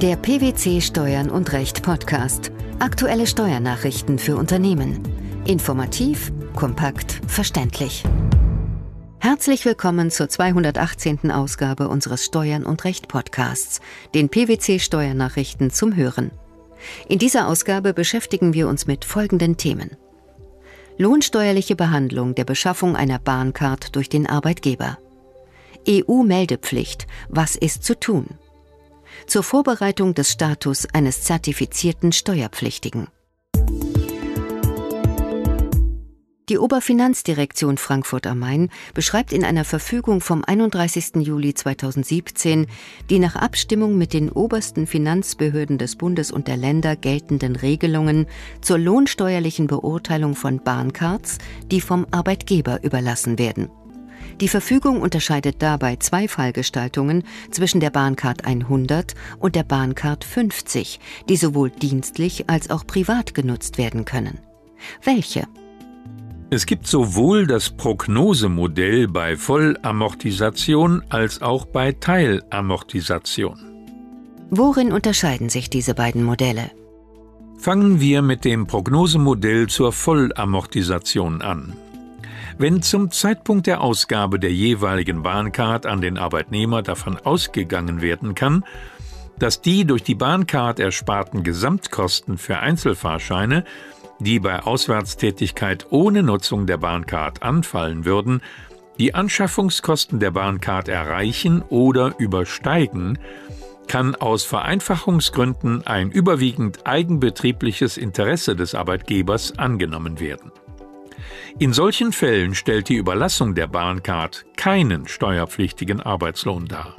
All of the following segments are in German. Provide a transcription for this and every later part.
Der PwC Steuern und Recht Podcast. Aktuelle Steuernachrichten für Unternehmen. Informativ, kompakt, verständlich. Herzlich willkommen zur 218. Ausgabe unseres Steuern und Recht Podcasts, den PwC Steuernachrichten zum Hören. In dieser Ausgabe beschäftigen wir uns mit folgenden Themen. Lohnsteuerliche Behandlung der Beschaffung einer Bahncard durch den Arbeitgeber. EU-Meldepflicht. Was ist zu tun? Zur Vorbereitung des Status eines zertifizierten Steuerpflichtigen. Die Oberfinanzdirektion Frankfurt am Main beschreibt in einer Verfügung vom 31. Juli 2017 die nach Abstimmung mit den obersten Finanzbehörden des Bundes und der Länder geltenden Regelungen zur lohnsteuerlichen Beurteilung von Bahncards, die vom Arbeitgeber überlassen werden. Die Verfügung unterscheidet dabei zwei Fallgestaltungen zwischen der Bahncard 100 und der Bahncard 50, die sowohl dienstlich als auch privat genutzt werden können. Welche? Es gibt sowohl das Prognosemodell bei Vollamortisation als auch bei Teilamortisation. Worin unterscheiden sich diese beiden Modelle? Fangen wir mit dem Prognosemodell zur Vollamortisation an. Wenn zum Zeitpunkt der Ausgabe der jeweiligen Bahncard an den Arbeitnehmer davon ausgegangen werden kann, dass die durch die Bahncard ersparten Gesamtkosten für Einzelfahrscheine die bei Auswärtstätigkeit ohne Nutzung der Bahncard anfallen würden, die Anschaffungskosten der Bahncard erreichen oder übersteigen, kann aus Vereinfachungsgründen ein überwiegend eigenbetriebliches Interesse des Arbeitgebers angenommen werden. In solchen Fällen stellt die Überlassung der Bahncard keinen steuerpflichtigen Arbeitslohn dar.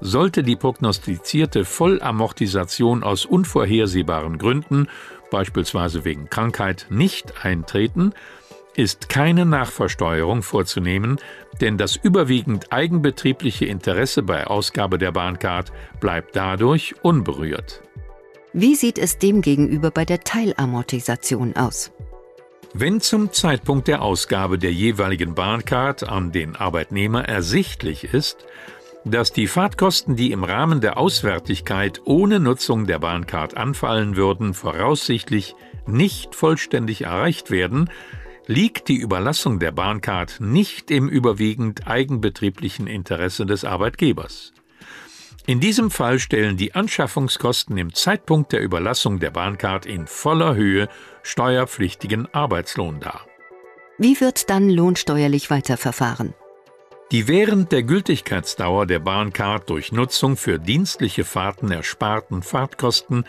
Sollte die prognostizierte Vollamortisation aus unvorhersehbaren Gründen beispielsweise wegen Krankheit, nicht eintreten, ist keine Nachversteuerung vorzunehmen, denn das überwiegend eigenbetriebliche Interesse bei Ausgabe der Bahncard bleibt dadurch unberührt. Wie sieht es demgegenüber bei der Teilamortisation aus? Wenn zum Zeitpunkt der Ausgabe der jeweiligen Bahncard an den Arbeitnehmer ersichtlich ist, dass die Fahrtkosten, die im Rahmen der Auswärtigkeit ohne Nutzung der Bahncard anfallen würden, voraussichtlich nicht vollständig erreicht werden, liegt die Überlassung der Bahncard nicht im überwiegend eigenbetrieblichen Interesse des Arbeitgebers. In diesem Fall stellen die Anschaffungskosten im Zeitpunkt der Überlassung der Bahncard in voller Höhe steuerpflichtigen Arbeitslohn dar. Wie wird dann lohnsteuerlich weiterverfahren? Die während der Gültigkeitsdauer der Bahncard durch Nutzung für dienstliche Fahrten ersparten Fahrtkosten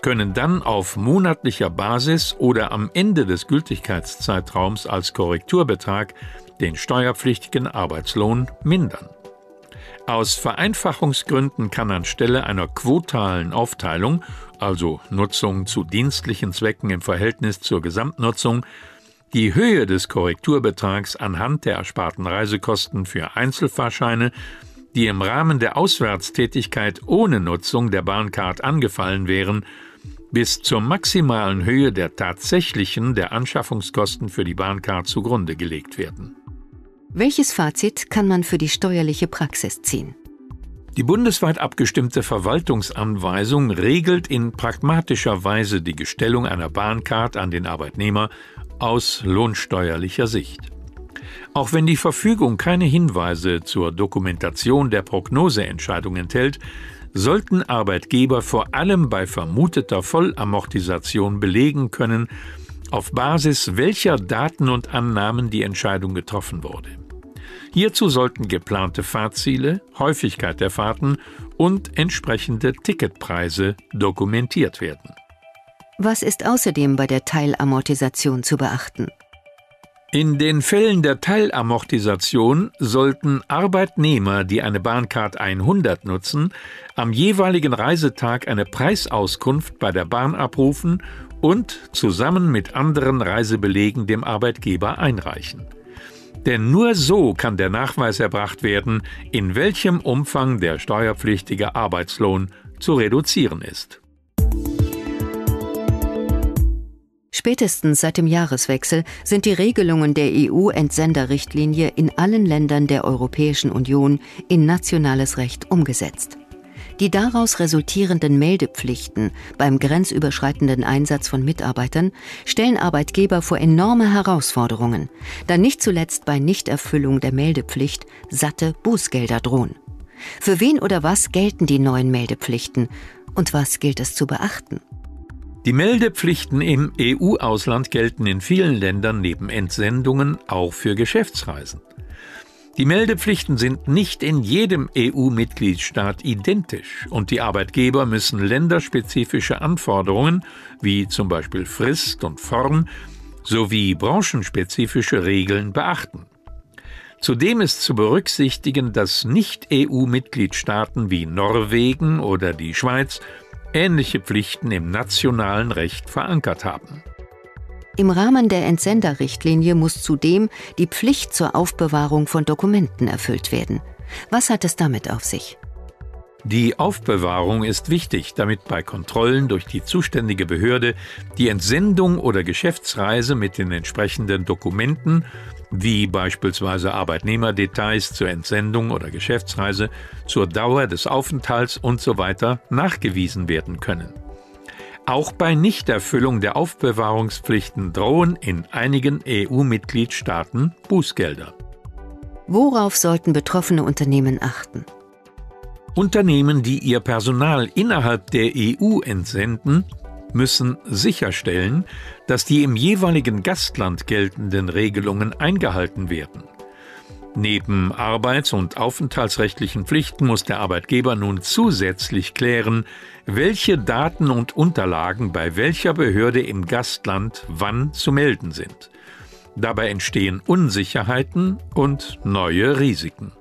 können dann auf monatlicher Basis oder am Ende des Gültigkeitszeitraums als Korrekturbetrag den steuerpflichtigen Arbeitslohn mindern. Aus Vereinfachungsgründen kann anstelle einer quotalen Aufteilung, also Nutzung zu dienstlichen Zwecken im Verhältnis zur Gesamtnutzung, die Höhe des Korrekturbetrags anhand der ersparten Reisekosten für Einzelfahrscheine, die im Rahmen der Auswärtstätigkeit ohne Nutzung der Bahncard angefallen wären, bis zur maximalen Höhe der tatsächlichen der Anschaffungskosten für die Bahncard zugrunde gelegt werden. Welches Fazit kann man für die steuerliche Praxis ziehen? Die bundesweit abgestimmte Verwaltungsanweisung regelt in pragmatischer Weise die Gestellung einer Bahncard an den Arbeitnehmer aus lohnsteuerlicher Sicht. Auch wenn die Verfügung keine Hinweise zur Dokumentation der Prognoseentscheidung enthält, sollten Arbeitgeber vor allem bei vermuteter Vollamortisation belegen können, auf Basis welcher Daten und Annahmen die Entscheidung getroffen wurde. Hierzu sollten geplante Fahrziele, Häufigkeit der Fahrten und entsprechende Ticketpreise dokumentiert werden. Was ist außerdem bei der Teilamortisation zu beachten? In den Fällen der Teilamortisation sollten Arbeitnehmer, die eine Bahncard 100 nutzen, am jeweiligen Reisetag eine Preisauskunft bei der Bahn abrufen und zusammen mit anderen Reisebelegen dem Arbeitgeber einreichen. Denn nur so kann der Nachweis erbracht werden, in welchem Umfang der steuerpflichtige Arbeitslohn zu reduzieren ist. Spätestens seit dem Jahreswechsel sind die Regelungen der EU-Entsenderrichtlinie in allen Ländern der Europäischen Union in nationales Recht umgesetzt. Die daraus resultierenden Meldepflichten beim grenzüberschreitenden Einsatz von Mitarbeitern stellen Arbeitgeber vor enorme Herausforderungen, da nicht zuletzt bei Nichterfüllung der Meldepflicht satte Bußgelder drohen. Für wen oder was gelten die neuen Meldepflichten und was gilt es zu beachten? Die Meldepflichten im EU-Ausland gelten in vielen Ländern neben Entsendungen auch für Geschäftsreisen. Die Meldepflichten sind nicht in jedem EU-Mitgliedstaat identisch und die Arbeitgeber müssen länderspezifische Anforderungen wie zum Beispiel Frist und Form sowie branchenspezifische Regeln beachten. Zudem ist zu berücksichtigen, dass Nicht-EU-Mitgliedstaaten wie Norwegen oder die Schweiz ähnliche Pflichten im nationalen Recht verankert haben. Im Rahmen der Entsenderrichtlinie muss zudem die Pflicht zur Aufbewahrung von Dokumenten erfüllt werden. Was hat es damit auf sich? Die Aufbewahrung ist wichtig, damit bei Kontrollen durch die zuständige Behörde die Entsendung oder Geschäftsreise mit den entsprechenden Dokumenten, wie beispielsweise Arbeitnehmerdetails zur Entsendung oder Geschäftsreise, zur Dauer des Aufenthalts usw. So nachgewiesen werden können. Auch bei Nichterfüllung der Aufbewahrungspflichten drohen in einigen EU-Mitgliedstaaten Bußgelder. Worauf sollten betroffene Unternehmen achten? Unternehmen, die ihr Personal innerhalb der EU entsenden, müssen sicherstellen, dass die im jeweiligen Gastland geltenden Regelungen eingehalten werden. Neben arbeits- und aufenthaltsrechtlichen Pflichten muss der Arbeitgeber nun zusätzlich klären, welche Daten und Unterlagen bei welcher Behörde im Gastland wann zu melden sind. Dabei entstehen Unsicherheiten und neue Risiken.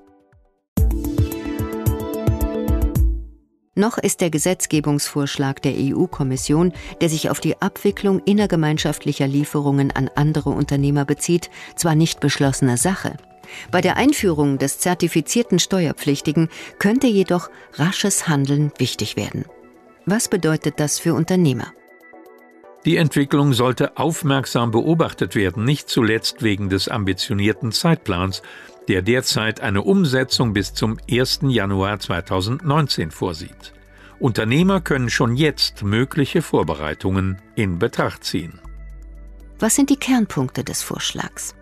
Noch ist der Gesetzgebungsvorschlag der EU-Kommission, der sich auf die Abwicklung innergemeinschaftlicher Lieferungen an andere Unternehmer bezieht, zwar nicht beschlossene Sache. Bei der Einführung des zertifizierten Steuerpflichtigen könnte jedoch rasches Handeln wichtig werden. Was bedeutet das für Unternehmer? Die Entwicklung sollte aufmerksam beobachtet werden, nicht zuletzt wegen des ambitionierten Zeitplans, der derzeit eine Umsetzung bis zum 1. Januar 2019 vorsieht. Unternehmer können schon jetzt mögliche Vorbereitungen in Betracht ziehen. Was sind die Kernpunkte des Vorschlags?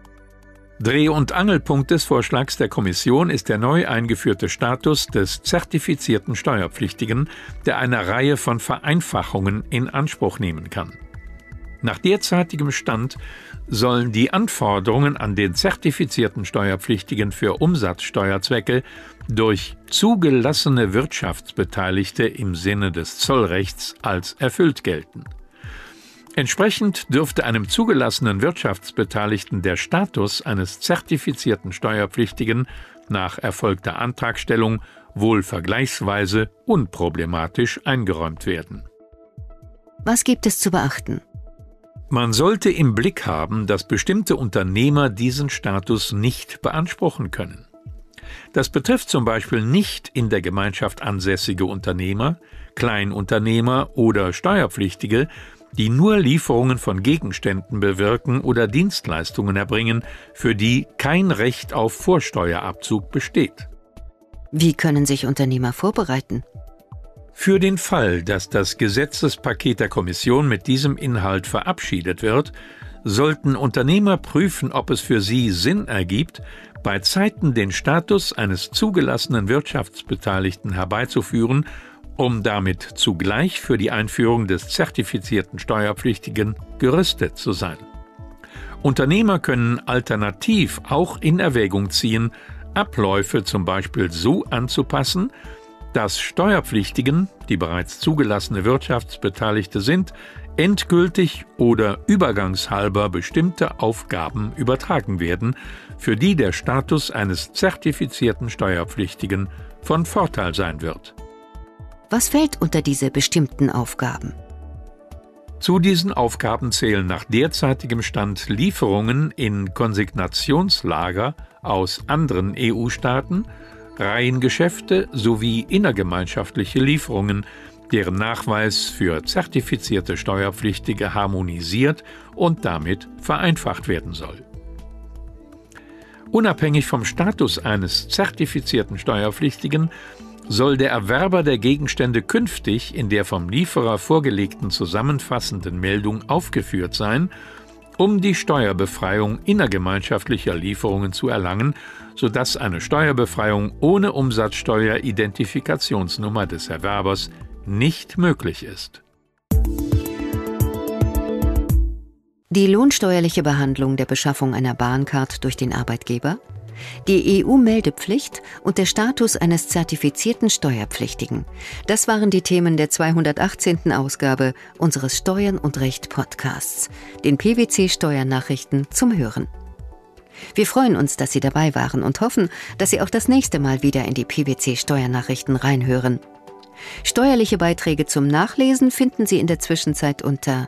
Dreh- und Angelpunkt des Vorschlags der Kommission ist der neu eingeführte Status des zertifizierten Steuerpflichtigen, der eine Reihe von Vereinfachungen in Anspruch nehmen kann. Nach derzeitigem Stand sollen die Anforderungen an den zertifizierten Steuerpflichtigen für Umsatzsteuerzwecke durch zugelassene Wirtschaftsbeteiligte im Sinne des Zollrechts als erfüllt gelten. Entsprechend dürfte einem zugelassenen Wirtschaftsbeteiligten der Status eines zertifizierten Steuerpflichtigen nach erfolgter Antragstellung wohl vergleichsweise unproblematisch eingeräumt werden. Was gibt es zu beachten? Man sollte im Blick haben, dass bestimmte Unternehmer diesen Status nicht beanspruchen können. Das betrifft zum Beispiel nicht in der Gemeinschaft ansässige Unternehmer, Kleinunternehmer oder Steuerpflichtige, die nur Lieferungen von Gegenständen bewirken oder Dienstleistungen erbringen, für die kein Recht auf Vorsteuerabzug besteht. Wie können sich Unternehmer vorbereiten? Für den Fall, dass das Gesetzespaket der Kommission mit diesem Inhalt verabschiedet wird, sollten Unternehmer prüfen, ob es für sie Sinn ergibt, bei Zeiten den Status eines zugelassenen Wirtschaftsbeteiligten herbeizuführen um damit zugleich für die Einführung des zertifizierten Steuerpflichtigen gerüstet zu sein. Unternehmer können alternativ auch in Erwägung ziehen, Abläufe zum Beispiel so anzupassen, dass Steuerpflichtigen, die bereits zugelassene Wirtschaftsbeteiligte sind, endgültig oder übergangshalber bestimmte Aufgaben übertragen werden, für die der Status eines zertifizierten Steuerpflichtigen von Vorteil sein wird. Was fällt unter diese bestimmten Aufgaben? Zu diesen Aufgaben zählen nach derzeitigem Stand Lieferungen in Konsignationslager aus anderen EU-Staaten, Reihengeschäfte sowie innergemeinschaftliche Lieferungen, deren Nachweis für zertifizierte Steuerpflichtige harmonisiert und damit vereinfacht werden soll. Unabhängig vom Status eines zertifizierten Steuerpflichtigen soll der Erwerber der Gegenstände künftig in der vom Lieferer vorgelegten zusammenfassenden Meldung aufgeführt sein, um die Steuerbefreiung innergemeinschaftlicher Lieferungen zu erlangen, sodass eine Steuerbefreiung ohne Umsatzsteueridentifikationsnummer des Erwerbers nicht möglich ist. Die lohnsteuerliche Behandlung der Beschaffung einer Bahncard durch den Arbeitgeber – die EU-Meldepflicht und der Status eines zertifizierten Steuerpflichtigen. Das waren die Themen der 218. Ausgabe unseres Steuern und Recht Podcasts, den PwC Steuernachrichten zum Hören. Wir freuen uns, dass Sie dabei waren und hoffen, dass Sie auch das nächste Mal wieder in die PwC Steuernachrichten reinhören. Steuerliche Beiträge zum Nachlesen finden Sie in der Zwischenzeit unter